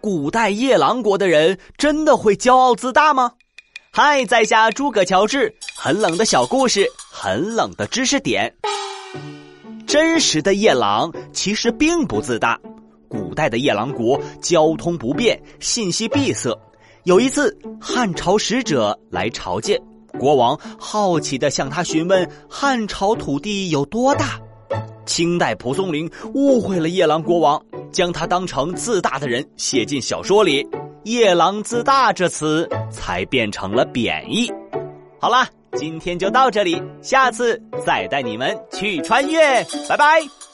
古代夜郎国的人真的会骄傲自大吗？嗨，在下诸葛乔治，很冷的小故事，很冷的知识点。真实的夜郎其实并不自大。古代的夜郎国交通不便，信息闭塞。有一次，汉朝使者来朝见国王，好奇的向他询问汉朝土地有多大。清代蒲松龄误会了夜郎国王，将他当成自大的人写进小说里，“夜郎自大”这词才变成了贬义。好啦，今天就到这里，下次再带你们去穿越，拜拜。